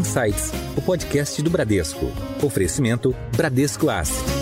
Insights, o podcast do Bradesco. Oferecimento Bradesco Asset.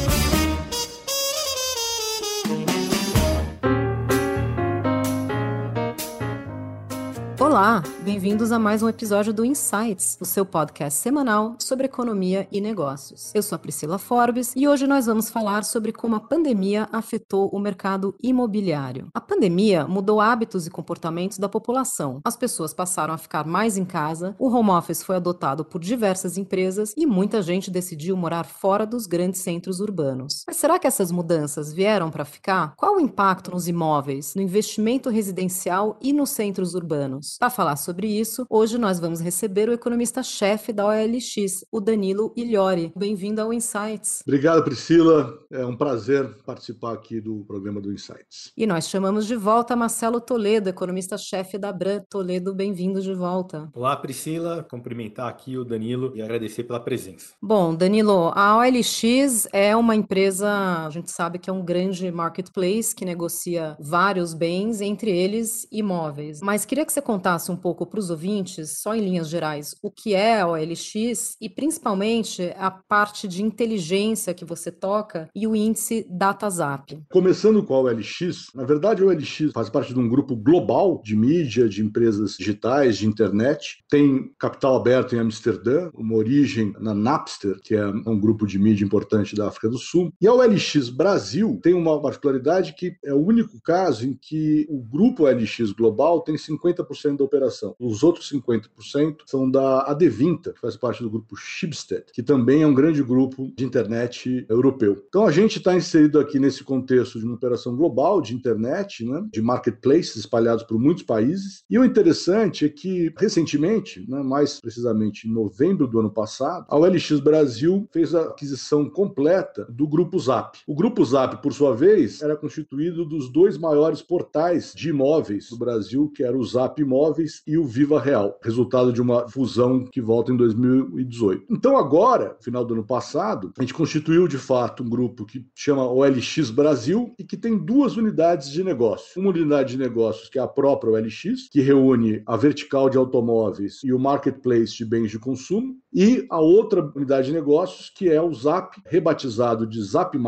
Olá, bem-vindos a mais um episódio do Insights, o seu podcast semanal sobre economia e negócios. Eu sou a Priscila Forbes e hoje nós vamos falar sobre como a pandemia afetou o mercado imobiliário. A pandemia mudou hábitos e comportamentos da população. As pessoas passaram a ficar mais em casa, o home office foi adotado por diversas empresas e muita gente decidiu morar fora dos grandes centros urbanos. Mas será que essas mudanças vieram para ficar? Qual o impacto nos imóveis, no investimento residencial e nos centros urbanos? Para falar sobre isso, hoje nós vamos receber o economista-chefe da OLX, o Danilo Ilhori. Bem-vindo ao Insights. Obrigado, Priscila. É um prazer participar aqui do programa do Insights. E nós chamamos de volta Marcelo Toledo, economista-chefe da Bran. Toledo, bem-vindo de volta. Olá, Priscila. Cumprimentar aqui o Danilo e agradecer pela presença. Bom, Danilo, a OLX é uma empresa, a gente sabe que é um grande marketplace que negocia vários bens, entre eles imóveis. Mas queria que você contasse contasse um pouco para os ouvintes, só em linhas gerais, o que é a OLX e principalmente a parte de inteligência que você toca e o índice DataZap. Começando com a OLX, na verdade a OLX faz parte de um grupo global de mídia, de empresas digitais, de internet. Tem capital aberto em Amsterdã, uma origem na Napster, que é um grupo de mídia importante da África do Sul. E a OLX Brasil tem uma particularidade que é o único caso em que o grupo OLX Global tem 50% da operação. Os outros 50% são da Adevinta, que faz parte do grupo Schibsted, que também é um grande grupo de internet europeu. Então a gente está inserido aqui nesse contexto de uma operação global de internet, né, de marketplaces espalhados por muitos países. E o interessante é que, recentemente, né, mais precisamente em novembro do ano passado, a OLX Brasil fez a aquisição completa do grupo Zap. O grupo Zap, por sua vez, era constituído dos dois maiores portais de imóveis do Brasil, que era o Zap Imóveis Imóveis e o Viva Real, resultado de uma fusão que volta em 2018. Então, agora, final do ano passado, a gente constituiu de fato um grupo que chama OLX Brasil e que tem duas unidades de negócio. Uma unidade de negócios que é a própria OLX, que reúne a vertical de automóveis e o marketplace de bens de consumo, e a outra unidade de negócios, que é o Zap, rebatizado de Zap,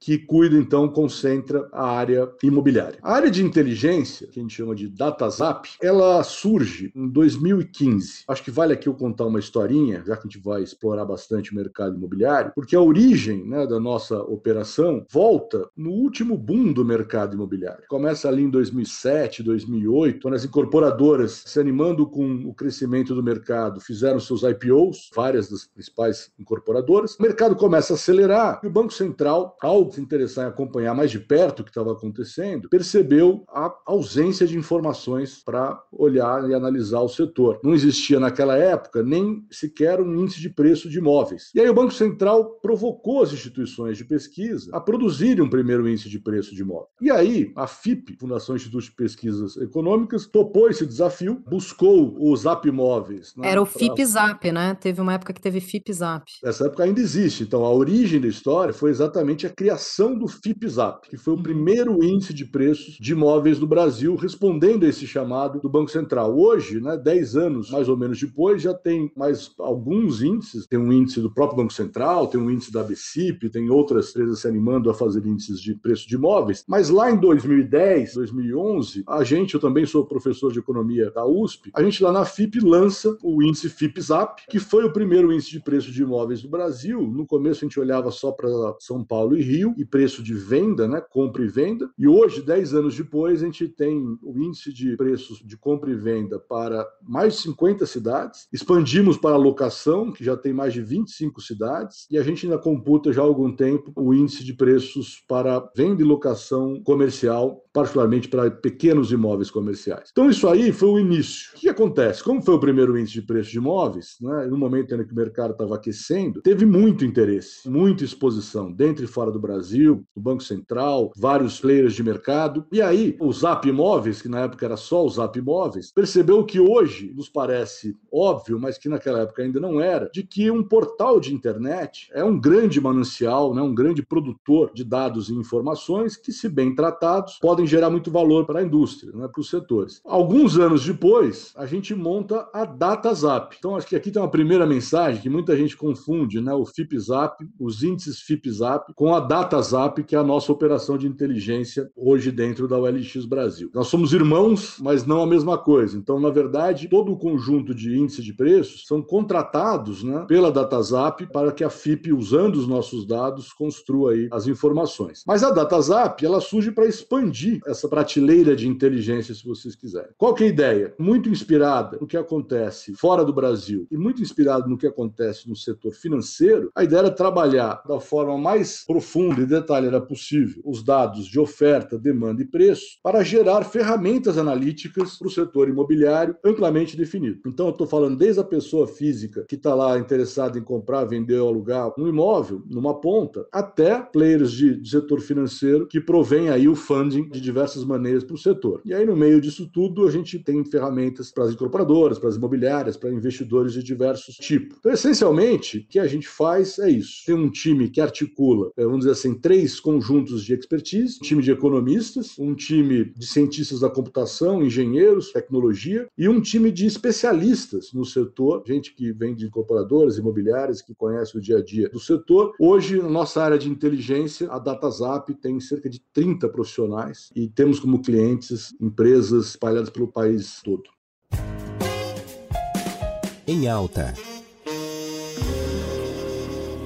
que cuida então, concentra a área imobiliária. A área de inteligência, que a gente chama de Data Zap, ela surge em 2015. Acho que vale aqui eu contar uma historinha, já que a gente vai explorar bastante o mercado imobiliário, porque a origem né, da nossa operação volta no último boom do mercado imobiliário. Começa ali em 2007, 2008, quando as incorporadoras, se animando com o crescimento do mercado, fizeram seus IPOs, várias das principais incorporadoras. O mercado começa a acelerar e o Banco Central, ao se interessar em acompanhar mais de perto o que estava acontecendo, percebeu a ausência de informações para olhar e analisar o setor. Não existia naquela época nem sequer um índice de preço de imóveis. E aí o Banco Central provocou as instituições de pesquisa a produzirem um primeiro índice de preço de imóvel. E aí a FIP, Fundação Instituto de Pesquisas Econômicas, topou esse desafio, buscou o Zap Imóveis. Né, Era o pra... FIP Zap, né? Teve uma época que teve FIP Zap. Essa época ainda existe. Então a origem da história foi exatamente a criação do FIP Zap, que foi o primeiro índice de preços de imóveis no Brasil, respondendo a esse chamado do Banco Central. Hoje, né, 10 anos mais ou menos depois, já tem mais alguns índices. Tem um índice do próprio Banco Central, tem um índice da BCIP, tem outras empresas se animando a fazer índices de preço de imóveis. Mas lá em 2010, 2011, a gente, eu também sou professor de economia da USP, a gente lá na FIP lança o índice FIP-ZAP, que foi o primeiro índice de preço de imóveis do Brasil. No começo a gente olhava só para São Paulo e Rio e preço de venda, né, compra e venda. E hoje, 10 anos depois, a gente tem o índice de preços de compra e venda para mais de 50 cidades. Expandimos para a locação, que já tem mais de 25 cidades, e a gente ainda computa já há algum tempo o índice de preços para venda e locação comercial particularmente para pequenos imóveis comerciais. Então, isso aí foi o início. O que acontece? Como foi o primeiro índice de preço de imóveis, né, no momento em que o mercado estava aquecendo, teve muito interesse, muita exposição, dentro e fora do Brasil, o Banco Central, vários players de mercado. E aí, o Zap Imóveis, que na época era só o Zap Imóveis, percebeu que hoje nos parece óbvio, mas que naquela época ainda não era, de que um portal de internet é um grande manancial, né, um grande produtor de dados e informações que, se bem tratados, podem gerar muito valor para a indústria, né, para os setores. Alguns anos depois, a gente monta a DataZap. Então, acho que aqui tem uma primeira mensagem que muita gente confunde, né, o FIPZAP, os índices FIPZAP, com a DataZap, que é a nossa operação de inteligência hoje dentro da OLX Brasil. Nós somos irmãos, mas não a mesma coisa. Então, na verdade, todo o conjunto de índice de preços são contratados né, pela DataZap para que a FIP, usando os nossos dados, construa aí as informações. Mas a DataZap, ela surge para expandir essa prateleira de inteligência, se vocês quiserem. Qual que é a ideia? Muito inspirada no que acontece fora do Brasil e muito inspirada no que acontece no setor financeiro, a ideia era trabalhar da forma mais profunda e detalhada possível os dados de oferta, demanda e preço para gerar ferramentas analíticas para o setor imobiliário amplamente definido. Então, eu estou falando desde a pessoa física que está lá interessada em comprar, vender ou alugar um imóvel numa ponta, até players de setor financeiro que provém aí o funding de diversas maneiras para o setor. E aí, no meio disso tudo, a gente tem ferramentas para as incorporadoras, para as imobiliárias, para investidores de diversos tipos. Então, essencialmente, o que a gente faz é isso. Tem um time que articula, eh, vamos dizer assim, três conjuntos de expertise, um time de economistas, um time de cientistas da computação, engenheiros, tecnologia e um time de especialistas no setor, gente que vem de incorporadoras, imobiliárias, que conhece o dia a dia do setor. Hoje, na nossa área de inteligência, a DataZap tem cerca de 30 profissionais e temos como clientes empresas espalhadas pelo país todo. Em alta.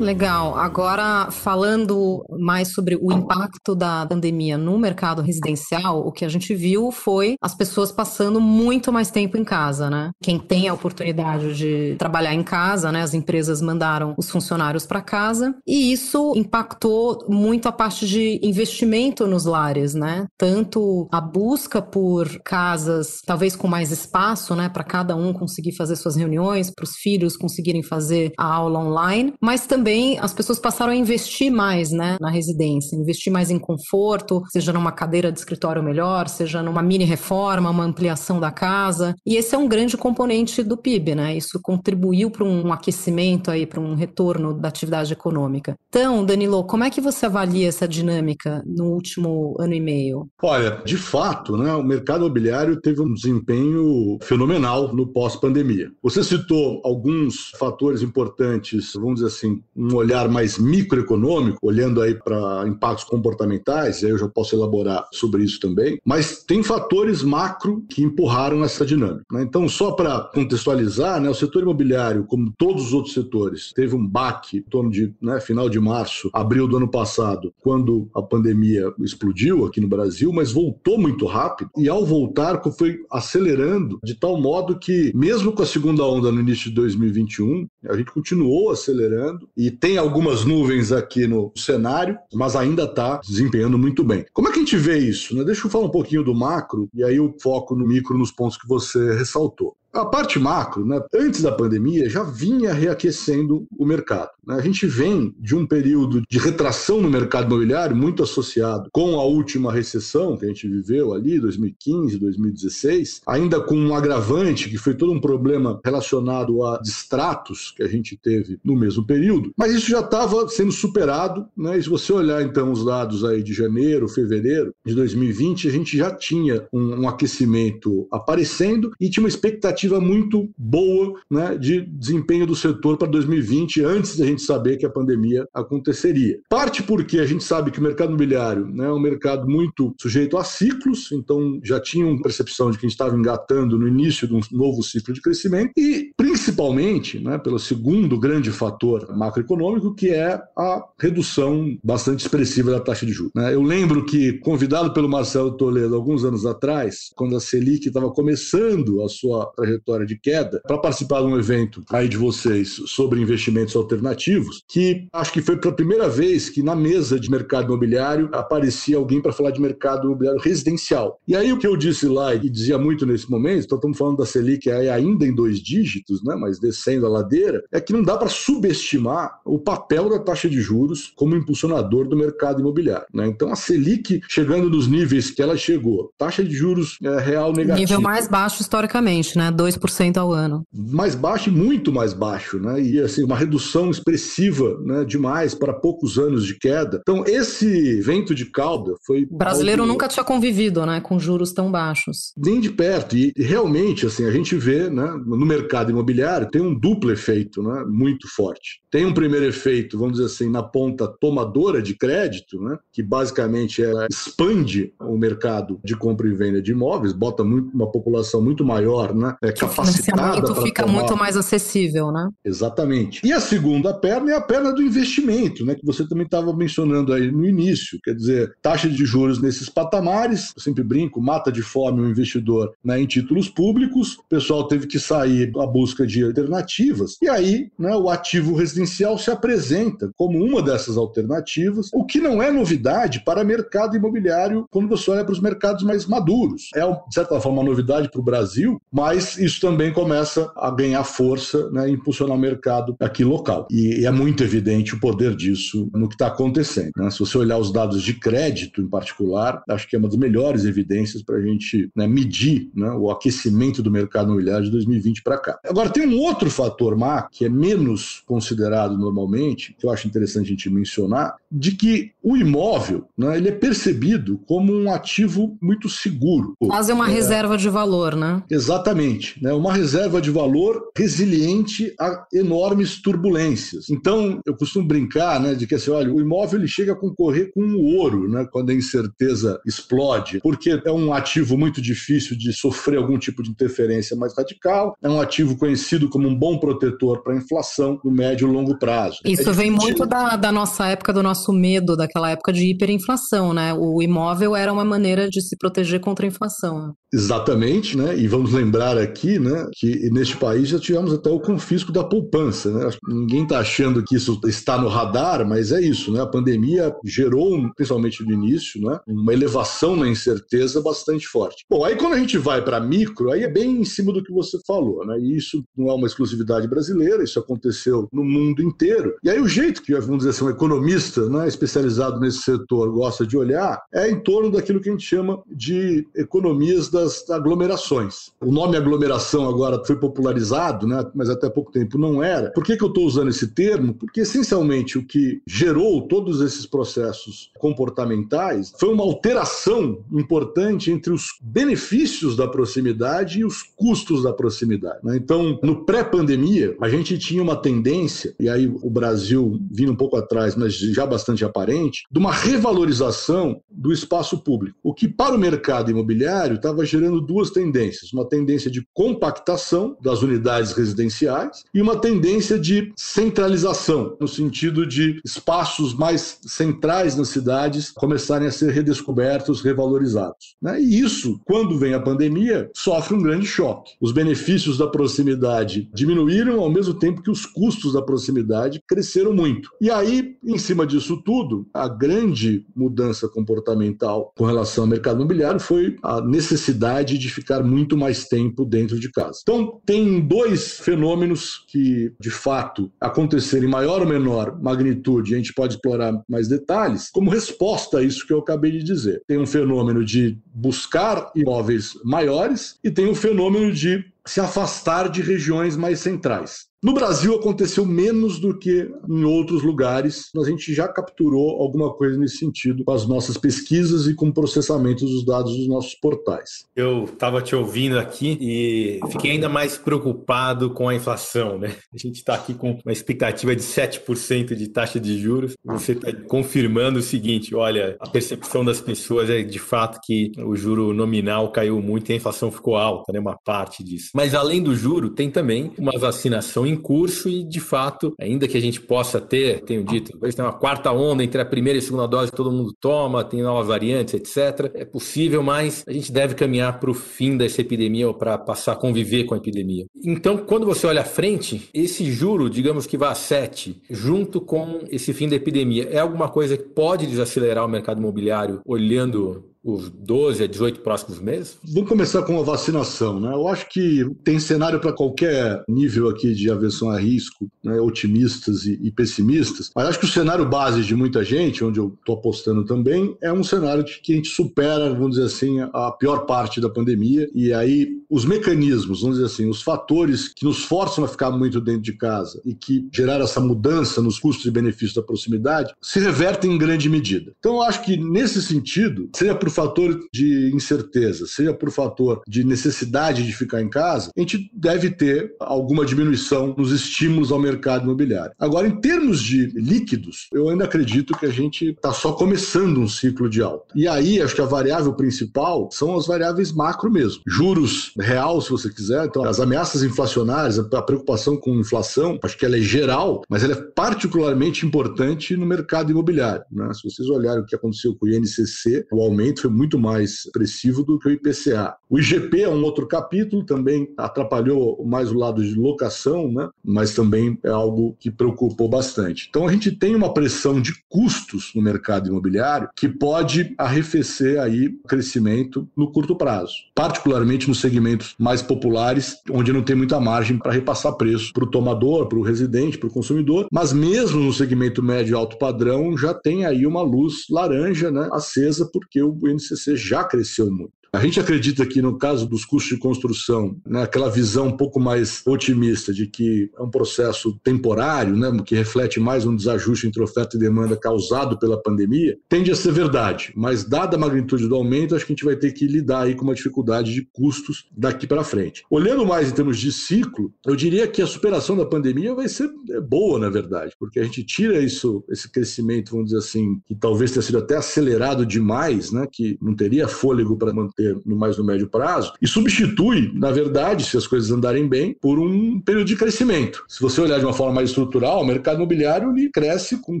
Legal. Agora, falando mais sobre o impacto da pandemia no mercado residencial, o que a gente viu foi as pessoas passando muito mais tempo em casa, né? Quem tem a oportunidade de trabalhar em casa, né? As empresas mandaram os funcionários para casa e isso impactou muito a parte de investimento nos lares, né? Tanto a busca por casas, talvez com mais espaço, né? Para cada um conseguir fazer suas reuniões, para os filhos conseguirem fazer a aula online, mas também também as pessoas passaram a investir mais né, na residência, investir mais em conforto, seja numa cadeira de escritório melhor, seja numa mini reforma, uma ampliação da casa. E esse é um grande componente do PIB, né? Isso contribuiu para um aquecimento aí, para um retorno da atividade econômica. Então, Danilo, como é que você avalia essa dinâmica no último ano e meio? Olha, de fato, né, o mercado imobiliário teve um desempenho fenomenal no pós-pandemia. Você citou alguns fatores importantes, vamos dizer assim, um olhar mais microeconômico, olhando aí para impactos comportamentais, eu já posso elaborar sobre isso também, mas tem fatores macro que empurraram essa dinâmica. Né? Então, só para contextualizar, né, o setor imobiliário, como todos os outros setores, teve um baque em torno de né, final de março, abril do ano passado, quando a pandemia explodiu aqui no Brasil, mas voltou muito rápido, e ao voltar foi acelerando de tal modo que, mesmo com a segunda onda no início de 2021, a gente continuou acelerando e tem algumas nuvens aqui no cenário, mas ainda está desempenhando muito bem. Como é que a gente vê isso? Né? Deixa eu falar um pouquinho do macro e aí eu foco no micro nos pontos que você ressaltou. A parte macro, né, antes da pandemia, já vinha reaquecendo o mercado. Né? A gente vem de um período de retração no mercado imobiliário muito associado com a última recessão que a gente viveu ali, 2015, 2016, ainda com um agravante que foi todo um problema relacionado a distratos que a gente teve no mesmo período, mas isso já estava sendo superado. Né? E se você olhar então os dados aí de janeiro, fevereiro de 2020, a gente já tinha um, um aquecimento aparecendo e tinha uma expectativa expectativa muito boa né, de desempenho do setor para 2020, antes da gente saber que a pandemia aconteceria. Parte porque a gente sabe que o mercado imobiliário né, é um mercado muito sujeito a ciclos, então já tinham percepção de que a gente estava engatando no início de um novo ciclo de crescimento, e principalmente né, pelo segundo grande fator macroeconômico, que é a redução bastante expressiva da taxa de juros. Né? Eu lembro que, convidado pelo Marcelo Toledo alguns anos atrás, quando a Selic estava começando a sua trajetória de queda para participar de um evento aí de vocês sobre investimentos alternativos, que acho que foi pela primeira vez que na mesa de mercado imobiliário aparecia alguém para falar de mercado imobiliário residencial. E aí o que eu disse lá e dizia muito nesse momento, então estamos falando da Selic ainda em dois dígitos, né, mas descendo a ladeira, é que não dá para subestimar o papel da taxa de juros como impulsionador do mercado imobiliário. Né? Então a Selic chegando nos níveis que ela chegou, taxa de juros é, real negativa. Nível mais baixo historicamente, né? 2% ao ano. Mais baixo e muito mais baixo, né? E assim, uma redução expressiva né, demais para poucos anos de queda. Então, esse vento de cauda foi. O brasileiro algo... nunca tinha convivido né, com juros tão baixos. Nem de perto. E realmente, assim, a gente vê né, no mercado imobiliário tem um duplo efeito né, muito forte. Tem um primeiro efeito, vamos dizer assim, na ponta tomadora de crédito, né, que basicamente ela expande o mercado de compra e venda de imóveis, bota muito, uma população muito maior, né, é, capacitada. O fica tomar... muito mais acessível, né? Exatamente. E a segunda perna é a perna do investimento, né, que você também estava mencionando aí no início. Quer dizer, taxa de juros nesses patamares, eu sempre brinco, mata de fome o investidor né, em títulos públicos, o pessoal teve que sair à busca de alternativas, e aí né, o ativo residencial se apresenta como uma dessas alternativas, o que não é novidade para mercado imobiliário quando você olha para os mercados mais maduros. É, de certa forma, uma novidade para o Brasil, mas isso também começa a ganhar força, né, impulsionar o mercado aqui local. E, é muito evidente o poder disso no que está acontecendo. Né? Se você olhar os dados de crédito, em particular, acho que é uma das melhores evidências para a gente né, medir né, o aquecimento do mercado imobiliário de 2020 para cá. Agora, tem um outro fator má, que é menos considerado normalmente, que eu acho interessante a gente mencionar, de que o imóvel né, ele é percebido como um ativo muito seguro. Quase uma é, reserva de valor, né? Exatamente. Né, uma reserva de valor resiliente a enormes turbulências. Então, eu costumo brincar né, de que assim, olha, o imóvel ele chega a concorrer com o ouro né, quando a incerteza explode, porque é um ativo muito difícil de sofrer algum tipo de interferência mais radical, é um ativo conhecido como um bom protetor para a inflação no médio e longo prazo. Isso é vem muito da, da nossa época, do nosso medo, daquela época de hiperinflação, né? O imóvel era uma maneira de se proteger contra a inflação. Exatamente, né? E vamos lembrar aqui, né, que neste país já tivemos até o confisco da poupança, né? Ninguém está achando que isso está no radar, mas é isso, né? A pandemia gerou, principalmente no início, né, uma elevação na incerteza bastante forte. Bom, aí quando a gente vai para micro, aí é bem em cima do que você falou, né? E isso não é uma exclusividade brasileira, isso aconteceu no mundo inteiro. E aí o jeito que, vamos dizer assim, um economista, né, especializado nesse setor gosta de olhar é em torno daquilo que a gente chama de economias da das aglomerações. O nome aglomeração agora foi popularizado, né, mas até pouco tempo não era. Por que, que eu estou usando esse termo? Porque, essencialmente, o que gerou todos esses processos comportamentais foi uma alteração importante entre os benefícios da proximidade e os custos da proximidade. Né? Então, no pré-pandemia, a gente tinha uma tendência, e aí o Brasil vindo um pouco atrás, mas já bastante aparente, de uma revalorização do espaço público, o que para o mercado imobiliário estava gerando duas tendências: uma tendência de compactação das unidades residenciais e uma tendência de centralização, no sentido de espaços mais centrais nas cidades começarem a ser redescobertos, revalorizados. Né? E isso, quando vem a pandemia, sofre um grande choque. Os benefícios da proximidade diminuíram ao mesmo tempo que os custos da proximidade cresceram muito. E aí, em cima disso tudo, a grande mudança comportamental com relação ao mercado imobiliário foi a necessidade de ficar muito mais tempo dentro de casa. Então, tem dois fenômenos que, de fato, aconteceram em maior ou menor magnitude, a gente pode explorar mais detalhes, como resposta a isso que eu acabei de dizer. Tem um fenômeno de buscar imóveis maiores e tem um fenômeno de se afastar de regiões mais centrais. No Brasil aconteceu menos do que em outros lugares. A gente já capturou alguma coisa nesse sentido com as nossas pesquisas e com o processamento dos dados dos nossos portais. Eu estava te ouvindo aqui e fiquei ainda mais preocupado com a inflação, né? A gente está aqui com uma expectativa de 7% de taxa de juros. Você está confirmando o seguinte: olha, a percepção das pessoas é de fato que o juro nominal caiu muito e a inflação ficou alta, né? Uma parte disso. Mas além do juro, tem também uma vacinação em curso e, de fato, ainda que a gente possa ter, tenho dito, talvez tem uma quarta onda entre a primeira e a segunda dose que todo mundo toma, tem novas variantes, etc. É possível, mas a gente deve caminhar para o fim dessa epidemia ou para passar a conviver com a epidemia. Então, quando você olha à frente, esse juro, digamos que vá a 7, junto com esse fim da epidemia, é alguma coisa que pode desacelerar o mercado imobiliário olhando os 12 a 18 próximos meses? Vamos começar com a vacinação. Né? Eu acho que tem cenário para qualquer nível aqui de aversão a risco, né? otimistas e, e, pessimistas, mas acho que o cenário base de muita gente, onde eu estou apostando também, é um cenário de que a gente supera, vamos dizer assim, a pior parte da pandemia e aí os mecanismos, vamos dizer assim, os fatores que nos forçam a ficar muito dentro de casa e que geraram essa mudança nos custos e benefícios da proximidade se revertem em grande medida. Então eu acho que nesse sentido, seja por fator de incerteza, seja por fator de necessidade de ficar em casa, a gente deve ter alguma diminuição nos estímulos ao mercado imobiliário. Agora, em termos de líquidos, eu ainda acredito que a gente está só começando um ciclo de alta. E aí, acho que a variável principal são as variáveis macro mesmo. Juros real, se você quiser. Então, as ameaças inflacionárias, a preocupação com inflação, acho que ela é geral, mas ela é particularmente importante no mercado imobiliário. Né? Se vocês olharem o que aconteceu com o INCC, o aumento foi muito mais expressivo do que o IPCA. O IGP é um outro capítulo, também atrapalhou mais o lado de locação, né? mas também é algo que preocupou bastante. Então a gente tem uma pressão de custos no mercado imobiliário que pode arrefecer aí o crescimento no curto prazo, particularmente nos segmentos mais populares, onde não tem muita margem para repassar preço para o tomador, para o residente, para o consumidor, mas mesmo no segmento médio e alto padrão já tem aí uma luz laranja né, acesa, porque o INCC já cresceu muito. A gente acredita que no caso dos custos de construção, né, aquela visão um pouco mais otimista de que é um processo temporário, né, que reflete mais um desajuste entre oferta e demanda causado pela pandemia, tende a ser verdade. Mas dada a magnitude do aumento, acho que a gente vai ter que lidar aí com uma dificuldade de custos daqui para frente. Olhando mais em termos de ciclo, eu diria que a superação da pandemia vai ser é, boa, na verdade, porque a gente tira isso, esse crescimento, vamos dizer assim, que talvez tenha sido até acelerado demais, né, que não teria fôlego para manter ter no mais no médio prazo, e substitui, na verdade, se as coisas andarem bem, por um período de crescimento. Se você olhar de uma forma mais estrutural, o mercado imobiliário ele cresce com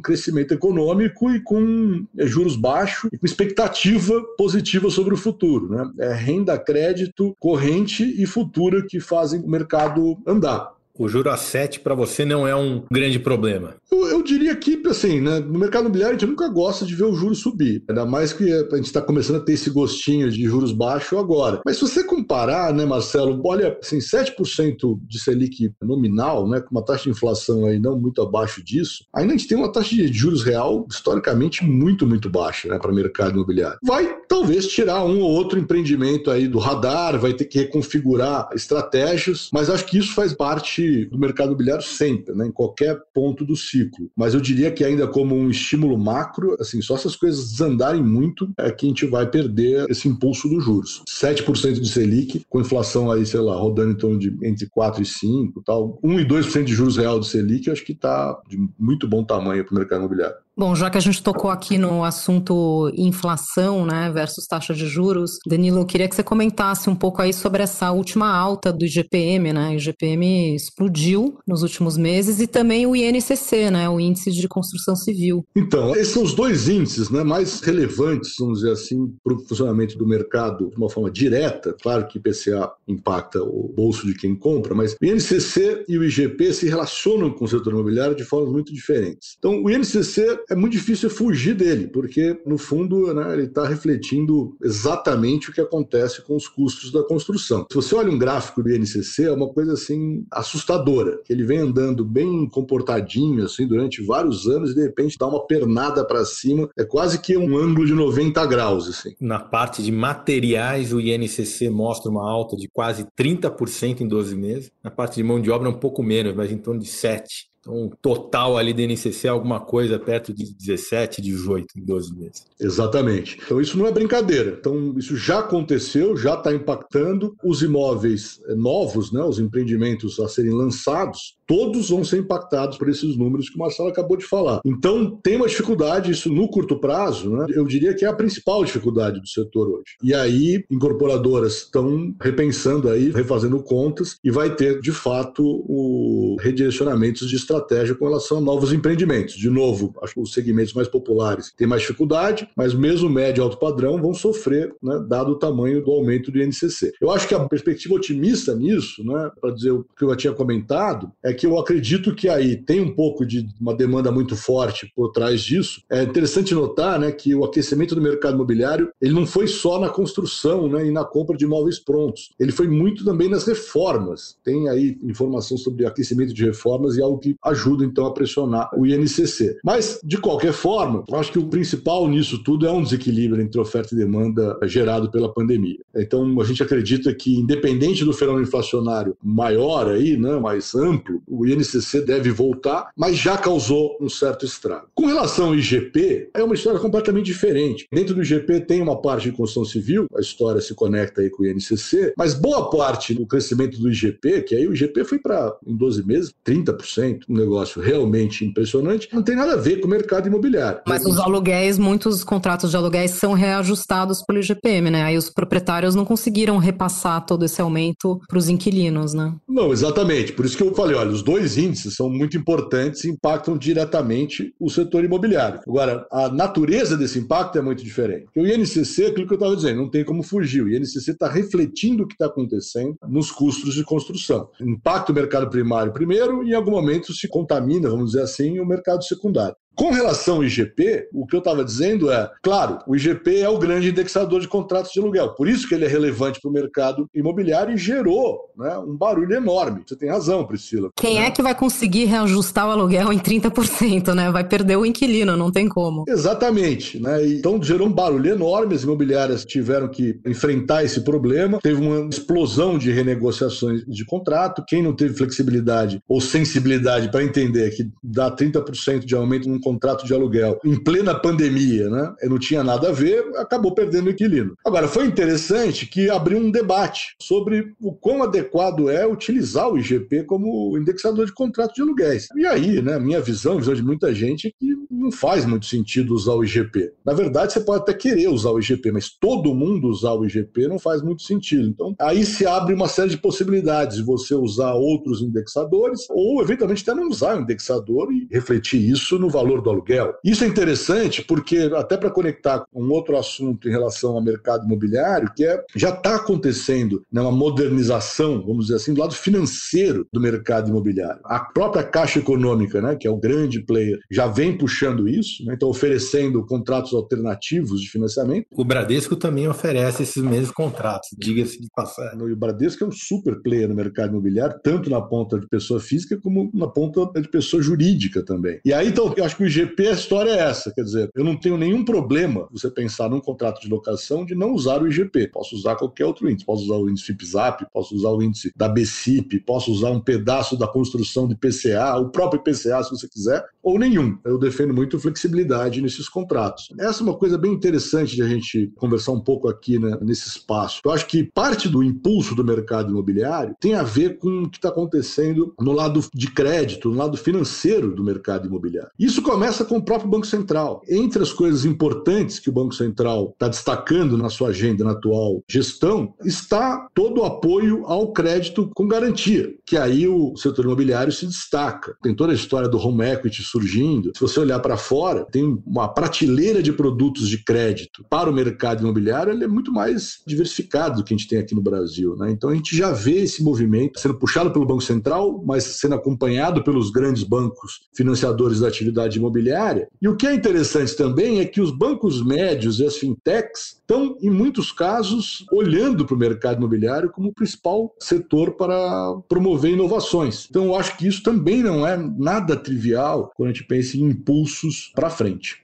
crescimento econômico e com é, juros baixos e com expectativa positiva sobre o futuro. Né? É renda, crédito, corrente e futura que fazem o mercado andar o juro a 7 para você não é um grande problema? Eu, eu, diria que, assim, né, no mercado imobiliário a gente nunca gosta de ver o juro subir. Ainda mais que a gente está começando a ter esse gostinho de juros baixos agora. Mas se você comparar, né, Marcelo, olha, assim, 7% de Selic nominal, né, com uma taxa de inflação aí não muito abaixo disso, ainda a gente tem uma taxa de juros real historicamente muito, muito baixa né, para o mercado imobiliário. Vai talvez tirar um ou outro empreendimento aí do radar, vai ter que reconfigurar estratégias, mas acho que isso faz parte do mercado imobiliário sempre, né, em qualquer ponto do ciclo. Mas eu diria que ainda como um estímulo macro, assim, só essas coisas desandarem muito é que a gente vai perder esse impulso dos juros. 7% de Selic, com inflação aí, sei lá, rodando em torno de entre 4 e 5, tal. 1 e 2% de juros real do Selic, eu acho que está de muito bom tamanho para o mercado imobiliário. Bom, já que a gente tocou aqui no assunto inflação, né, versus taxa de juros, Danilo, eu queria que você comentasse um pouco aí sobre essa última alta do IGPM, né? O IGPM explodiu nos últimos meses e também o INCC, né, o Índice de Construção Civil. Então, esses são os dois índices, né, mais relevantes, vamos dizer assim, para o funcionamento do mercado de uma forma direta. Claro que o IPCA impacta o bolso de quem compra, mas o INCC e o IGP se relacionam com o setor imobiliário de formas muito diferentes. Então, o INCC é muito difícil fugir dele, porque, no fundo, né, ele está refletindo exatamente o que acontece com os custos da construção. Se você olha um gráfico do INCC, é uma coisa assim assustadora, que ele vem andando bem comportadinho assim durante vários anos e de repente dá uma pernada para cima, é quase que um ângulo de 90 graus assim. Na parte de materiais, o INCC mostra uma alta de quase 30% em 12 meses. Na parte de mão de obra um pouco menos, mas em torno de 7. Então, total ali do NCC é alguma coisa perto de 17, 18 em 12 meses. Exatamente. Então, isso não é brincadeira. Então, isso já aconteceu, já está impactando os imóveis eh, novos, né, os empreendimentos a serem lançados todos vão ser impactados por esses números que o Marcelo acabou de falar. Então, tem uma dificuldade, isso no curto prazo, né? eu diria que é a principal dificuldade do setor hoje. E aí, incorporadoras estão repensando aí, refazendo contas, e vai ter, de fato, o redirecionamentos de estratégia com relação a novos empreendimentos. De novo, acho que os segmentos mais populares têm mais dificuldade, mas mesmo médio e alto padrão vão sofrer, né, dado o tamanho do aumento do INCC. Eu acho que a perspectiva otimista nisso, né, para dizer o que eu já tinha comentado, é que eu acredito que aí tem um pouco de uma demanda muito forte por trás disso. É interessante notar né, que o aquecimento do mercado imobiliário ele não foi só na construção né, e na compra de imóveis prontos, ele foi muito também nas reformas. Tem aí informação sobre aquecimento de reformas e algo que ajuda então a pressionar o INCC. Mas, de qualquer forma, eu acho que o principal nisso tudo é um desequilíbrio entre oferta e demanda gerado pela pandemia. Então, a gente acredita que, independente do fenômeno inflacionário maior aí, né, mais amplo, o INCC deve voltar, mas já causou um certo estrago. Com relação ao IGP, é uma história completamente diferente. Dentro do IGP tem uma parte de construção civil, a história se conecta aí com o INCC, mas boa parte do crescimento do IGP, que aí o IGP foi para, em 12 meses, 30%, um negócio realmente impressionante, não tem nada a ver com o mercado imobiliário. Mas os aluguéis, muitos contratos de aluguéis são reajustados pelo IGPM, né? Aí os proprietários não conseguiram repassar todo esse aumento para os inquilinos, né? Não, exatamente. Por isso que eu falei, olha, os dois índices são muito importantes e impactam diretamente o setor imobiliário. Agora, a natureza desse impacto é muito diferente. O INCC, aquilo que eu estava dizendo, não tem como fugir. O INCC está refletindo o que está acontecendo nos custos de construção. Impacta o mercado primário primeiro e, em algum momento, se contamina, vamos dizer assim, o mercado secundário. Com relação ao IGP, o que eu estava dizendo é, claro, o IGP é o grande indexador de contratos de aluguel, por isso que ele é relevante para o mercado imobiliário e gerou né, um barulho enorme. Você tem razão, Priscila. Quem né? é que vai conseguir reajustar o aluguel em 30%, né? Vai perder o inquilino, não tem como. Exatamente. Né? Então gerou um barulho enorme, as imobiliárias tiveram que enfrentar esse problema, teve uma explosão de renegociações de contrato, quem não teve flexibilidade ou sensibilidade para entender que dá 30% de aumento num contrato de aluguel em plena pandemia, né? Não tinha nada a ver, acabou perdendo o inquilino. Agora, foi interessante que abriu um debate sobre o quão adequado é utilizar o IGP como indexador de contrato de aluguéis. E aí, né, minha visão, a visão de muita gente, é que não faz muito sentido usar o IGP. Na verdade, você pode até querer usar o IGP, mas todo mundo usar o IGP não faz muito sentido. Então, aí se abre uma série de possibilidades de você usar outros indexadores ou, eventualmente, até não usar o indexador e refletir isso no valor valor do aluguel. Isso é interessante porque, até para conectar com um outro assunto em relação ao mercado imobiliário, que é já está acontecendo né, uma modernização, vamos dizer assim, do lado financeiro do mercado imobiliário. A própria Caixa Econômica, né, que é o grande player, já vem puxando isso, né, então oferecendo contratos alternativos de financiamento. O Bradesco também oferece esses mesmos contratos, diga-se de passagem. O Bradesco é um super player no mercado imobiliário, tanto na ponta de pessoa física como na ponta de pessoa jurídica também. E aí, então, eu acho que o IGP, a história é essa. Quer dizer, eu não tenho nenhum problema você pensar num contrato de locação de não usar o IGP. Posso usar qualquer outro índice. Posso usar o índice FIPZAP, posso usar o índice da BCIP, posso usar um pedaço da construção de PCA, o próprio PCA, se você quiser, ou nenhum. Eu defendo muito flexibilidade nesses contratos. Essa é uma coisa bem interessante de a gente conversar um pouco aqui né, nesse espaço. Eu acho que parte do impulso do mercado imobiliário tem a ver com o que está acontecendo no lado de crédito, no lado financeiro do mercado imobiliário. Isso começa com o próprio Banco Central. Entre as coisas importantes que o Banco Central está destacando na sua agenda na atual gestão, está todo o apoio ao crédito com garantia, que aí o setor imobiliário se destaca. Tem toda a história do home equity surgindo. Se você olhar para fora, tem uma prateleira de produtos de crédito para o mercado imobiliário, ele é muito mais diversificado do que a gente tem aqui no Brasil. Né? Então a gente já vê esse movimento sendo puxado pelo Banco Central, mas sendo acompanhado pelos grandes bancos financiadores da atividade imobiliária. E o que é interessante também é que os bancos médios e as fintechs estão, em muitos casos, olhando para o mercado imobiliário como o principal setor para promover inovações. Então, eu acho que isso também não é nada trivial quando a gente pensa em impulsos para frente.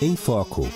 Em Foco.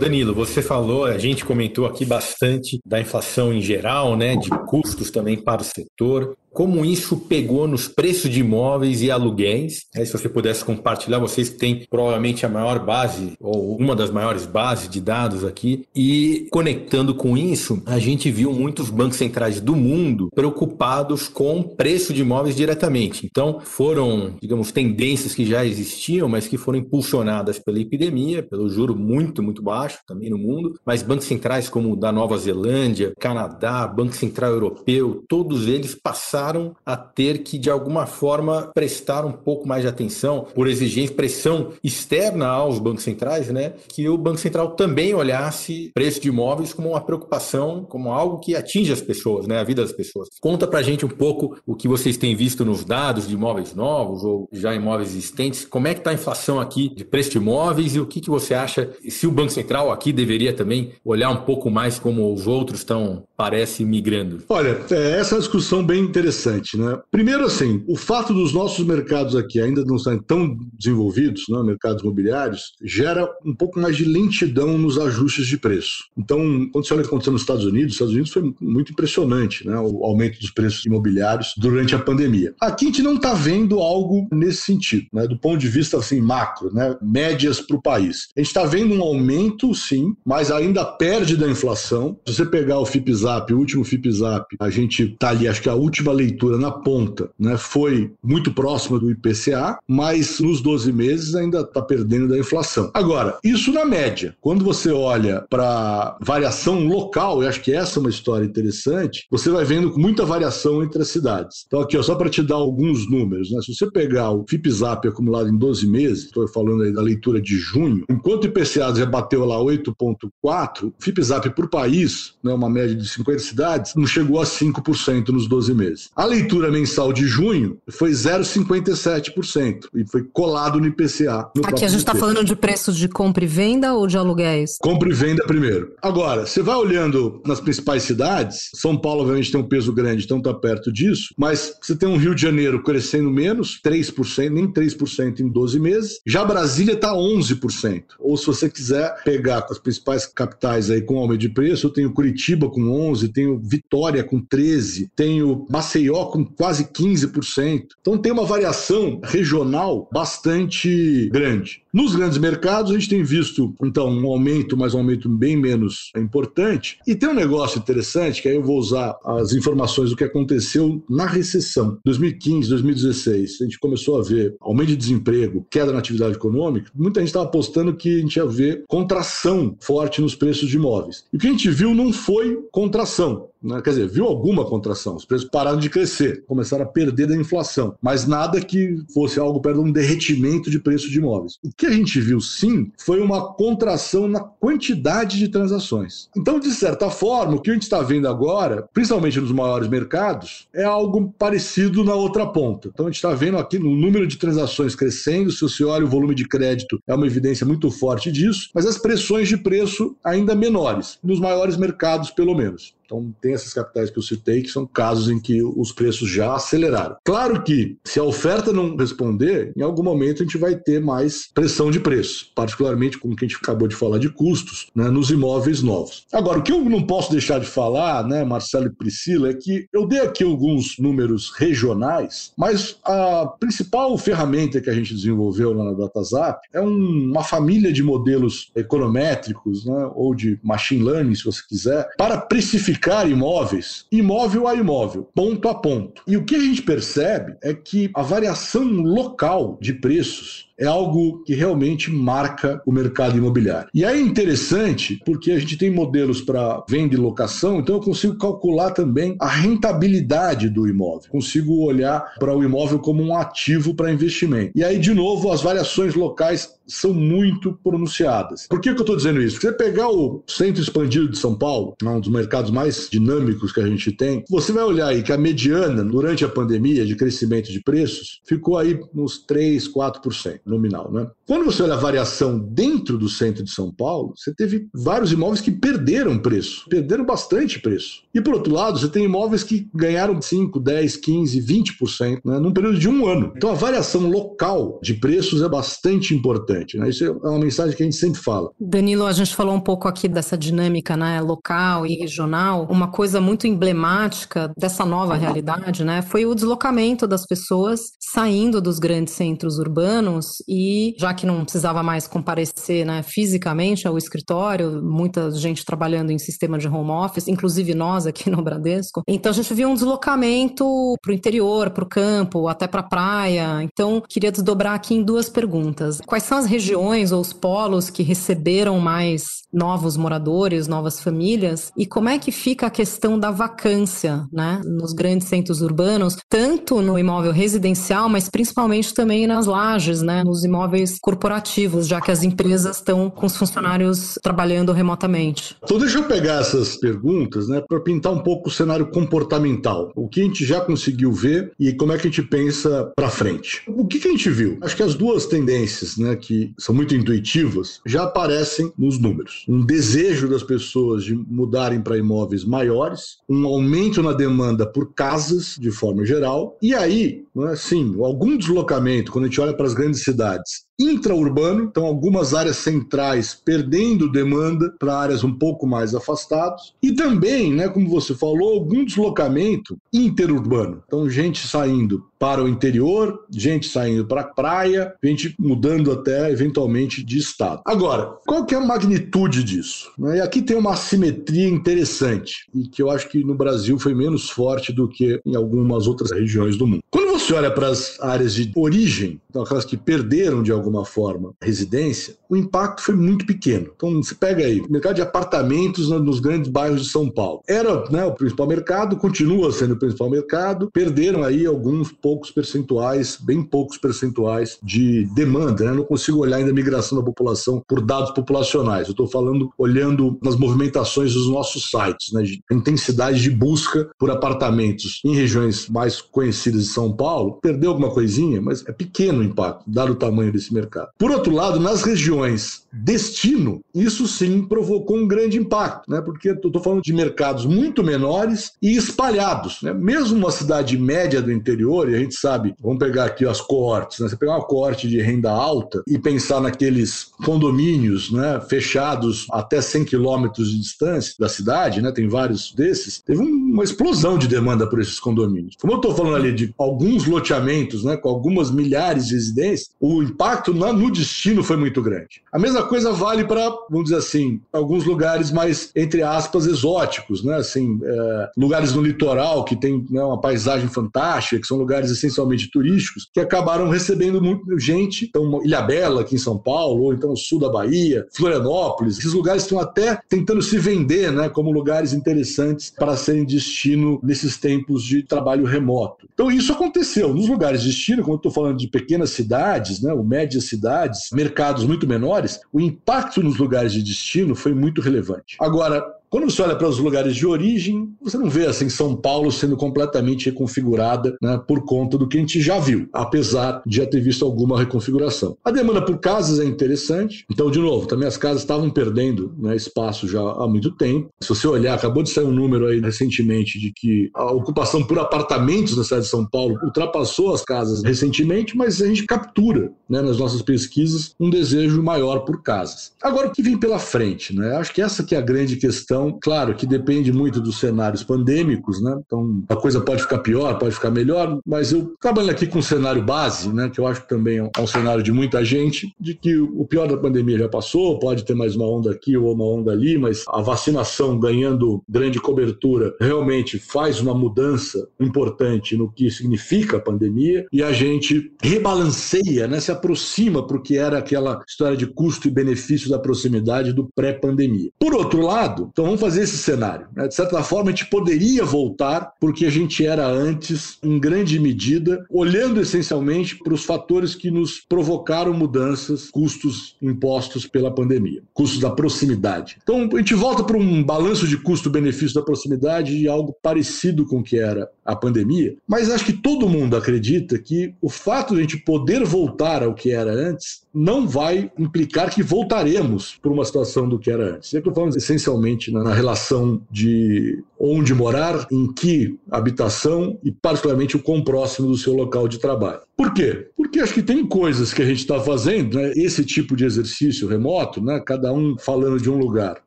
Danilo, você falou, a gente comentou aqui bastante da inflação em geral, né, de custos também para o setor. Como isso pegou nos preços de imóveis e aluguéis. Aí, se você pudesse compartilhar, vocês têm provavelmente a maior base, ou uma das maiores bases de dados aqui, e conectando com isso, a gente viu muitos bancos centrais do mundo preocupados com preço de imóveis diretamente. Então, foram, digamos, tendências que já existiam, mas que foram impulsionadas pela epidemia, pelo juro muito, muito baixo também no mundo, mas bancos centrais como o da Nova Zelândia, Canadá, Banco Central Europeu, todos eles passaram a ter que, de alguma forma, prestar um pouco mais de atenção por exigência, pressão externa aos bancos centrais, né? Que o Banco Central também olhasse preço de imóveis como uma preocupação, como algo que atinge as pessoas, né? A vida das pessoas. Conta pra gente um pouco o que vocês têm visto nos dados de imóveis novos ou já imóveis existentes. Como é que está a inflação aqui de preço de imóveis e o que, que você acha se o Banco Central aqui deveria também olhar um pouco mais como os outros estão, parece, migrando? Olha, é, essa é discussão bem interessante, né? Primeiro, assim, o fato dos nossos mercados aqui ainda não estarem tão desenvolvidos, né, mercados imobiliários, gera um pouco mais de lentidão nos ajustes de preço. Então, quando você olha o que aconteceu nos Estados Unidos, os Estados Unidos foi muito impressionante, né, o aumento dos preços imobiliários durante a pandemia. Aqui a gente não está vendo algo nesse sentido, né, do ponto de vista assim macro, né, médias para o país. A gente está vendo um aumento, sim, mas ainda perde da inflação. Se você pegar o FIPZAP, o último FIPZAP, a gente está ali, acho que a última leitura na ponta, né, foi muito próxima do IPCA, mas nos 12 meses ainda está perdendo da inflação. Agora, isso na média. Quando você olha para variação local, eu acho que essa é uma história interessante, você vai vendo muita variação entre as cidades. Então, aqui, ó, só para te dar alguns números, né? Se você pegar o FIPZAP acumulado em 12 meses, estou falando aí da leitura de junho, enquanto o IPCA já bateu lá 8,4, o FIPZAP por país, né, uma média de 50 cidades, não chegou a 5% nos 12 meses. A leitura mensal de junho foi 0,57% e foi colado no IPCA. No Aqui a gente está falando de preços de compra e venda ou de aluguéis? Compra e venda primeiro. Agora, você vai olhando nas principais cidades, São Paulo obviamente tem um peso grande, então está perto disso, mas você tem um Rio de Janeiro crescendo menos, 3%, nem 3% em 12 meses. Já Brasília está 11%. Ou se você quiser pegar as principais capitais aí com aumento de preço, eu tenho Curitiba com 11, tenho Vitória com 13, tenho Maceió com quase 15%. Então tem uma variação regional bastante grande. Nos grandes mercados, a gente tem visto, então, um aumento, mas um aumento bem menos importante. E tem um negócio interessante, que aí eu vou usar as informações do que aconteceu na recessão. 2015, 2016, a gente começou a ver aumento de desemprego, queda na atividade econômica. Muita gente estava apostando que a gente ia ver contração forte nos preços de imóveis. E o que a gente viu não foi contração. Né? Quer dizer, viu alguma contração, os preços pararam de crescer, começaram a perder da inflação, mas nada que fosse algo perto de um derretimento de preço de imóveis. O que a gente viu sim foi uma contração na quantidade de transações. Então, de certa forma, o que a gente está vendo agora, principalmente nos maiores mercados, é algo parecido na outra ponta. Então, a gente está vendo aqui no número de transações crescendo, se você olha o volume de crédito, é uma evidência muito forte disso, mas as pressões de preço ainda menores, nos maiores mercados, pelo menos. Então, tem essas capitais que eu citei, que são casos em que os preços já aceleraram. Claro que, se a oferta não responder, em algum momento a gente vai ter mais pressão de preço, particularmente como que a gente acabou de falar de custos, né, nos imóveis novos. Agora, o que eu não posso deixar de falar, né, Marcelo e Priscila, é que eu dei aqui alguns números regionais, mas a principal ferramenta que a gente desenvolveu lá na DataZap é um, uma família de modelos econométricos, né, ou de machine learning, se você quiser, para precificar precificar imóveis, imóvel a imóvel, ponto a ponto. E o que a gente percebe é que a variação local de preços é algo que realmente marca o mercado imobiliário. E é interessante porque a gente tem modelos para venda e locação, então eu consigo calcular também a rentabilidade do imóvel. Consigo olhar para o imóvel como um ativo para investimento. E aí, de novo, as variações locais são muito pronunciadas. Por que, que eu estou dizendo isso? Porque você pegar o centro expandido de São Paulo, um dos mercados mais dinâmicos que a gente tem, você vai olhar aí que a mediana, durante a pandemia de crescimento de preços, ficou aí nos 3, 4%. Nominal. Né? Quando você olha a variação dentro do centro de São Paulo, você teve vários imóveis que perderam preço, perderam bastante preço. E por outro lado, você tem imóveis que ganharam 5, 10, 15, 20% né, num período de um ano. Então a variação local de preços é bastante importante. Né? Isso é uma mensagem que a gente sempre fala. Danilo, a gente falou um pouco aqui dessa dinâmica né, local e regional. Uma coisa muito emblemática dessa nova realidade né, foi o deslocamento das pessoas saindo dos grandes centros urbanos e, já que não precisava mais comparecer né, fisicamente ao escritório, muita gente trabalhando em sistema de home office, inclusive nós aqui no Bradesco. Então a gente viu um deslocamento para o interior, para o campo, até para a praia. Então queria desdobrar aqui em duas perguntas. Quais são as regiões ou os polos que receberam mais novos moradores, novas famílias? E como é que fica a questão da vacância né, nos grandes centros urbanos, tanto no imóvel residencial, mas principalmente também nas lajes, né, nos imóveis corporativos, já que as empresas estão com os funcionários trabalhando remotamente? Então, deixa eu pegar essas perguntas né, para pintar um pouco o cenário comportamental. O que a gente já conseguiu ver e como é que a gente pensa para frente. O que, que a gente viu? Acho que as duas tendências né, que são muito intuitivas já aparecem nos números. Um desejo das pessoas de mudarem para imóveis maiores, um aumento na demanda por casas de forma geral, e aí, né, sim, algum deslocamento, quando a gente olha para as grandes cidades, intraurbano, então algumas áreas centrais perdendo demanda para áreas um pouco mais afastadas, e também, né, como você falou, algum deslocamento interurbano. Então, gente saindo para o interior, gente saindo para a praia, gente mudando até eventualmente de estado. Agora, qual que é a magnitude disso? E aqui tem uma assimetria interessante e que eu acho que no Brasil foi menos forte do que em algumas outras regiões do mundo. Quando você olha para as áreas de origem, então aquelas que perderam de alguma forma residência, o impacto foi muito pequeno. Então você pega aí, mercado de apartamentos nos grandes bairros de São Paulo. Era né, o principal mercado, continua sendo o principal mercado, perderam aí alguns poucos percentuais, bem poucos percentuais de demanda. Né? Não consigo olhar ainda a migração da população por dados populacionais. Eu estou falando, olhando nas movimentações dos nossos sites, né? de intensidade de busca por apartamentos em regiões mais conhecidas de São Paulo. Perdeu alguma coisinha, mas é pequeno o impacto, dado o tamanho desse mercado. Por outro lado, nas regiões destino, isso sim provocou um grande impacto, né? porque estou falando de mercados muito menores e espalhados. Né? Mesmo uma cidade média do interior, e a gente sabe, vamos pegar aqui as coortes, né? você pegar uma coorte de renda alta e pensar naqueles condomínios né, fechados até 100 quilômetros de distância da cidade, né? tem vários desses, teve uma explosão de demanda por esses condomínios. Como eu estou falando ali de alguns loteamentos né, com algumas milhares de residências, o impacto no destino foi muito grande. A mesma coisa vale para, vamos dizer assim, alguns lugares mais, entre aspas, exóticos, né? Assim, é, lugares no litoral que tem né, uma paisagem fantástica, que são lugares essencialmente turísticos, que acabaram recebendo muito gente. Então, Ilha Bela, aqui em São Paulo, ou então o sul da Bahia, Florianópolis, esses lugares estão até tentando se vender, né? Como lugares interessantes para serem destino nesses tempos de trabalho remoto. Então, isso aconteceu. Nos lugares de destino, como eu estou falando de pequenas cidades, né? Ou médias cidades, mercados muito menores, o impacto nos lugares de destino foi muito relevante. Agora, quando você olha para os lugares de origem, você não vê assim São Paulo sendo completamente reconfigurada né, por conta do que a gente já viu, apesar de já ter visto alguma reconfiguração. A demanda por casas é interessante. Então, de novo, também as casas estavam perdendo né, espaço já há muito tempo. Se você olhar, acabou de sair um número aí recentemente de que a ocupação por apartamentos na cidade de São Paulo ultrapassou as casas recentemente, mas a gente captura né, nas nossas pesquisas um desejo maior por casas. Agora, o que vem pela frente? Né? Acho que essa que é a grande questão claro que depende muito dos cenários pandêmicos, né? Então, a coisa pode ficar pior, pode ficar melhor, mas eu trabalho aqui com um cenário base, né? Que eu acho que também é um cenário de muita gente, de que o pior da pandemia já passou, pode ter mais uma onda aqui ou uma onda ali, mas a vacinação ganhando grande cobertura realmente faz uma mudança importante no que significa a pandemia e a gente rebalanceia, né? Se aproxima para o que era aquela história de custo e benefício da proximidade do pré-pandemia. Por outro lado, então vamos fazer esse cenário. Né? De certa forma, a gente poderia voltar porque a gente era antes, em grande medida, olhando essencialmente para os fatores que nos provocaram mudanças, custos impostos pela pandemia, custos da proximidade. Então a gente volta para um balanço de custo-benefício da proximidade e algo parecido com o que era a pandemia, mas acho que todo mundo acredita que o fato de a gente poder voltar ao que era antes, não vai implicar que voltaremos para uma situação do que era antes. É que eu falo essencialmente na relação de onde morar, em que habitação e, particularmente, o quão próximo do seu local de trabalho. Por quê? Porque acho que tem coisas que a gente está fazendo, né? esse tipo de exercício remoto, né? cada um falando de um lugar.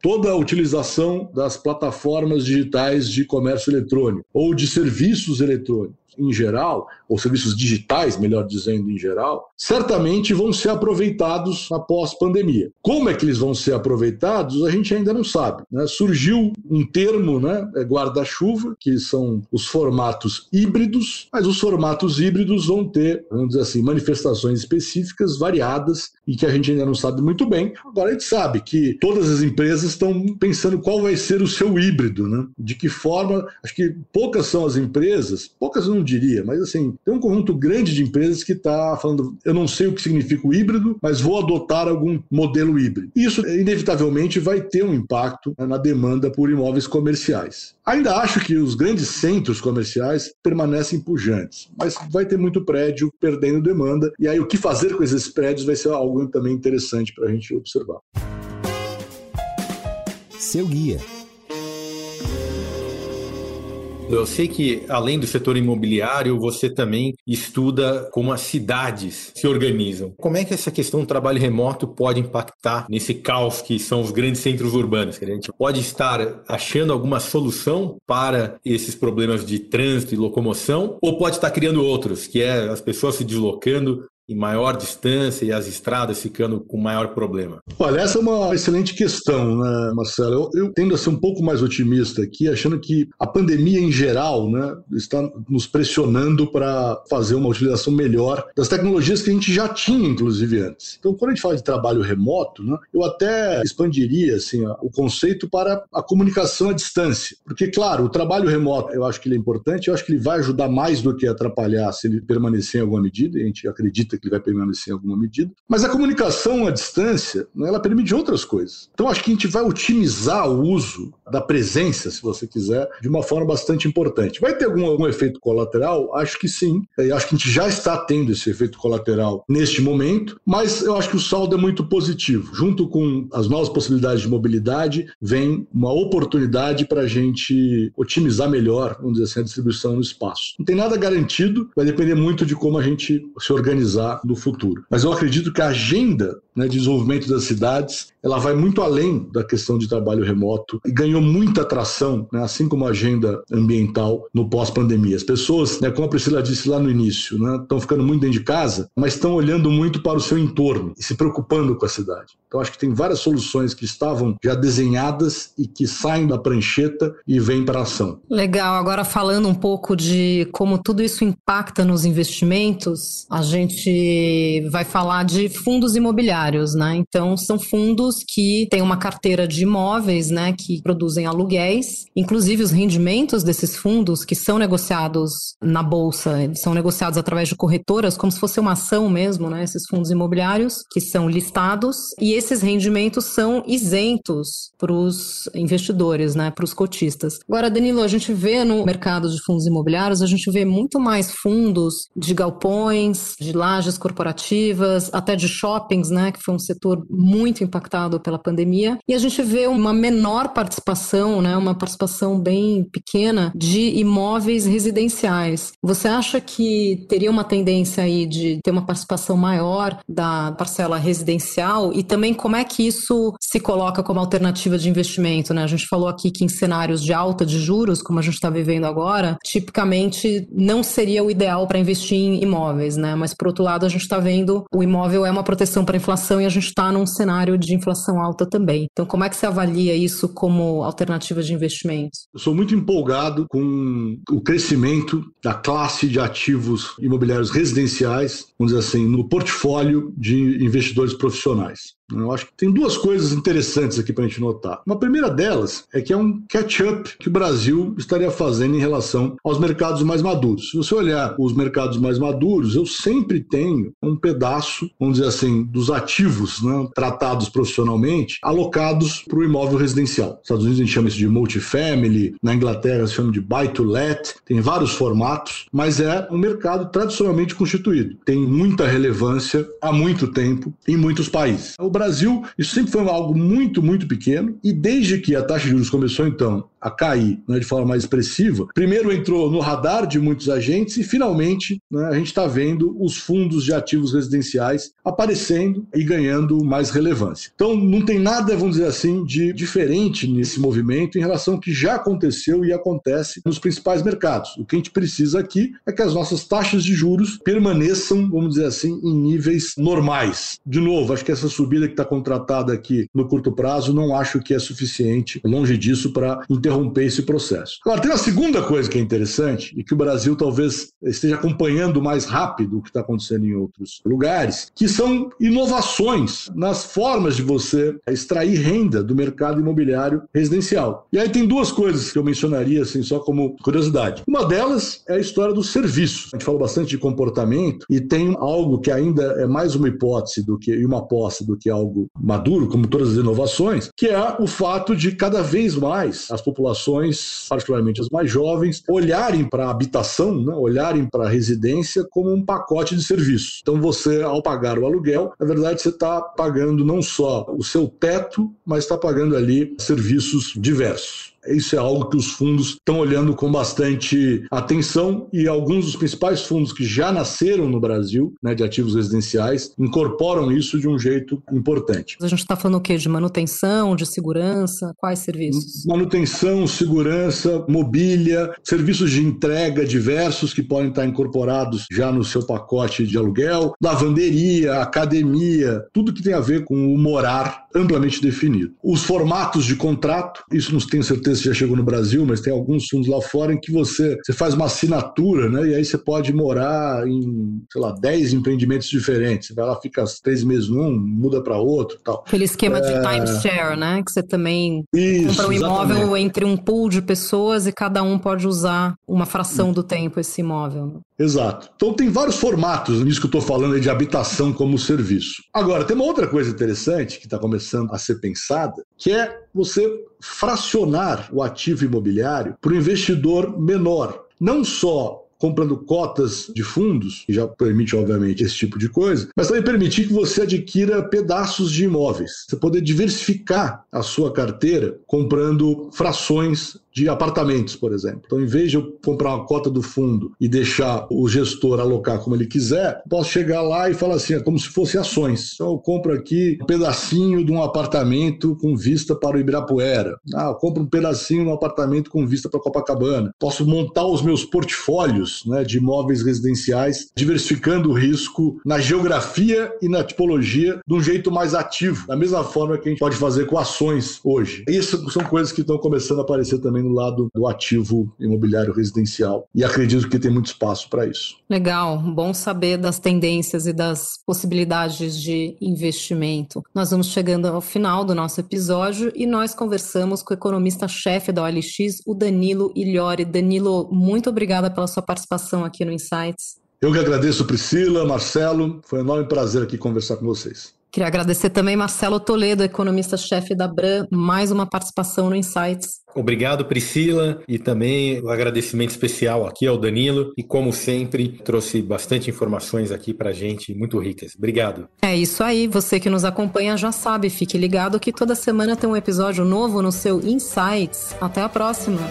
Toda a utilização das plataformas digitais de comércio eletrônico ou de serviços eletrônicos em geral, ou serviços digitais, melhor dizendo, em geral, certamente vão ser aproveitados após pandemia. Como é que eles vão ser aproveitados, a gente ainda não sabe. Né? Surgiu um termo, né, é guarda-chuva, que são os formatos híbridos, mas os formatos híbridos vão ter, vamos dizer assim, manifestações específicas, variadas, e que a gente ainda não sabe muito bem. Agora a gente sabe que todas as empresas estão pensando qual vai ser o seu híbrido, né? de que forma, acho que poucas são as empresas, poucas não diria, mas assim, tem um conjunto grande de empresas que está falando, eu não sei o que significa o híbrido, mas vou adotar algum modelo híbrido. Isso, inevitavelmente, vai ter um impacto né, na demanda por imóveis comerciais. Ainda acho que os grandes centros comerciais permanecem pujantes, mas vai ter muito prédio perdendo demanda, e aí o que fazer com esses prédios vai ser algo também interessante para a gente observar. Seu guia eu sei que, além do setor imobiliário, você também estuda como as cidades se organizam. Como é que essa questão do trabalho remoto pode impactar nesse caos que são os grandes centros urbanos? A gente pode estar achando alguma solução para esses problemas de trânsito e locomoção, ou pode estar criando outros, que é as pessoas se deslocando em maior distância e as estradas ficando com maior problema? Olha, essa é uma excelente questão, né, Marcelo? Eu, eu tendo a ser um pouco mais otimista aqui, achando que a pandemia em geral né, está nos pressionando para fazer uma utilização melhor das tecnologias que a gente já tinha, inclusive, antes. Então, quando a gente fala de trabalho remoto, né, eu até expandiria assim, o conceito para a comunicação à distância. Porque, claro, o trabalho remoto, eu acho que ele é importante, eu acho que ele vai ajudar mais do que atrapalhar se ele permanecer em alguma medida, a gente acredita que ele vai permanecer em alguma medida. Mas a comunicação à distância, né, ela permite outras coisas. Então acho que a gente vai otimizar o uso da presença, se você quiser, de uma forma bastante importante. Vai ter algum, algum efeito colateral? Acho que sim. Eu acho que a gente já está tendo esse efeito colateral neste momento, mas eu acho que o saldo é muito positivo. Junto com as novas possibilidades de mobilidade, vem uma oportunidade para a gente otimizar melhor, vamos dizer assim, a distribuição no espaço. Não tem nada garantido, vai depender muito de como a gente se organizar no futuro. Mas eu acredito que a agenda né, de desenvolvimento das cidades ela vai muito além da questão de trabalho remoto e ganhou muita atração, né, assim como a agenda ambiental no pós-pandemia. As pessoas, né, como a Priscila disse lá no início, estão né, ficando muito dentro de casa, mas estão olhando muito para o seu entorno e se preocupando com a cidade. Então acho que tem várias soluções que estavam já desenhadas e que saem da prancheta e vêm para a ação. Legal. Agora falando um pouco de como tudo isso impacta nos investimentos, a gente vai falar de fundos imobiliários, né? Então são fundos que têm uma carteira de imóveis, né, que produzem aluguéis. Inclusive, os rendimentos desses fundos, que são negociados na bolsa, são negociados através de corretoras, como se fosse uma ação mesmo, né, esses fundos imobiliários, que são listados. E esses rendimentos são isentos para os investidores, né, para os cotistas. Agora, Danilo, a gente vê no mercado de fundos imobiliários, a gente vê muito mais fundos de galpões, de lajes corporativas, até de shoppings, né, que foi um setor muito impactado pela pandemia, e a gente vê uma menor participação, né, uma participação bem pequena de imóveis residenciais. Você acha que teria uma tendência aí de ter uma participação maior da parcela residencial e também como é que isso se coloca como alternativa de investimento, né? A gente falou aqui que em cenários de alta de juros, como a gente está vivendo agora, tipicamente não seria o ideal para investir em imóveis, né? Mas por outro lado, a gente está vendo o imóvel é uma proteção para a inflação e a gente está num cenário de inflação alta também. Então, como é que você avalia isso como alternativa de investimentos? Eu sou muito empolgado com o crescimento da classe de ativos imobiliários residenciais, vamos dizer assim, no portfólio de investidores profissionais. Eu acho que tem duas coisas interessantes aqui para a gente notar. Uma primeira delas é que é um catch-up que o Brasil estaria fazendo em relação aos mercados mais maduros. Se você olhar os mercados mais maduros, eu sempre tenho um pedaço, vamos dizer assim, dos ativos né, tratados profissionalmente alocados para o imóvel residencial. Nos Estados Unidos a gente chama isso de multifamily, na Inglaterra se chama de buy to let, tem vários formatos mas é um mercado tradicionalmente constituído. Tem muita relevância há muito tempo em muitos países. O Brasil, isso sempre foi algo muito, muito pequeno, e desde que a taxa de juros começou, então, a cair né, de forma mais expressiva, primeiro entrou no radar de muitos agentes e, finalmente, né, a gente está vendo os fundos de ativos residenciais aparecendo e ganhando mais relevância. Então, não tem nada, vamos dizer assim, de diferente nesse movimento em relação ao que já aconteceu e acontece nos principais mercados. O que a gente precisa aqui é que as nossas taxas de juros permaneçam, vamos dizer assim, em níveis normais. De novo, acho que essa subida que está contratada aqui no curto prazo, não acho que é suficiente, longe disso, para interromper esse processo. Agora, tem uma segunda coisa que é interessante e que o Brasil talvez esteja acompanhando mais rápido o que está acontecendo em outros lugares, que são inovações nas formas de você extrair renda do mercado imobiliário residencial. E aí tem duas coisas que eu mencionaria assim só como curiosidade. Uma delas é a história do serviço. A gente falou bastante de comportamento e tem algo que ainda é mais uma hipótese do que uma posse do que algo maduro, como todas as inovações, que é o fato de cada vez mais as populações, particularmente as mais jovens, olharem para a habitação, né, olharem para a residência como um pacote de serviços. Então você, ao pagar o aluguel, na verdade você está pagando não só o seu teto, mas está pagando ali serviços diversos. Isso é algo que os fundos estão olhando com bastante atenção e alguns dos principais fundos que já nasceram no Brasil, né, de ativos residenciais, incorporam isso de um jeito importante. A gente está falando o quê? De manutenção, de segurança? Quais serviços? Manutenção, segurança, mobília, serviços de entrega diversos que podem estar incorporados já no seu pacote de aluguel, lavanderia, academia, tudo que tem a ver com o morar amplamente definido. Os formatos de contrato, isso não tenho certeza se já chegou no Brasil, mas tem alguns fundos lá fora em que você, você faz uma assinatura, né? E aí você pode morar em, sei lá, 10 empreendimentos diferentes. Você vai lá, fica três meses num, muda para outro tal. Aquele esquema é... de timeshare, né? Que você também Isso, compra um imóvel exatamente. entre um pool de pessoas e cada um pode usar uma fração do tempo esse imóvel. Exato. Então tem vários formatos nisso que eu estou falando de habitação como serviço. Agora, tem uma outra coisa interessante que está começando a ser pensada, que é você fracionar o ativo imobiliário para o investidor menor. Não só comprando cotas de fundos, que já permite, obviamente, esse tipo de coisa, mas também permitir que você adquira pedaços de imóveis. Você poder diversificar a sua carteira comprando frações de apartamentos, por exemplo. Então, em vez de eu comprar uma cota do fundo e deixar o gestor alocar como ele quiser, posso chegar lá e falar assim, é como se fosse ações. Então, eu compro aqui um pedacinho de um apartamento com vista para o Ibirapuera. Ah, eu compro um pedacinho de um apartamento com vista para Copacabana. Posso montar os meus portfólios né, de imóveis residenciais, diversificando o risco na geografia e na tipologia de um jeito mais ativo, da mesma forma que a gente pode fazer com ações hoje. Isso são coisas que estão começando a aparecer também no lado do ativo imobiliário residencial. E acredito que tem muito espaço para isso. Legal, bom saber das tendências e das possibilidades de investimento. Nós vamos chegando ao final do nosso episódio e nós conversamos com o economista-chefe da OLX, o Danilo Ilhori. Danilo, muito obrigada pela sua participação aqui no Insights. Eu que agradeço, Priscila, Marcelo. Foi um enorme prazer aqui conversar com vocês. Queria agradecer também Marcelo Toledo, economista-chefe da Bran, mais uma participação no Insights. Obrigado, Priscila, e também o um agradecimento especial aqui ao Danilo, e como sempre, trouxe bastante informações aqui para gente, muito ricas. Obrigado. É isso aí, você que nos acompanha já sabe, fique ligado que toda semana tem um episódio novo no seu Insights. Até a próxima!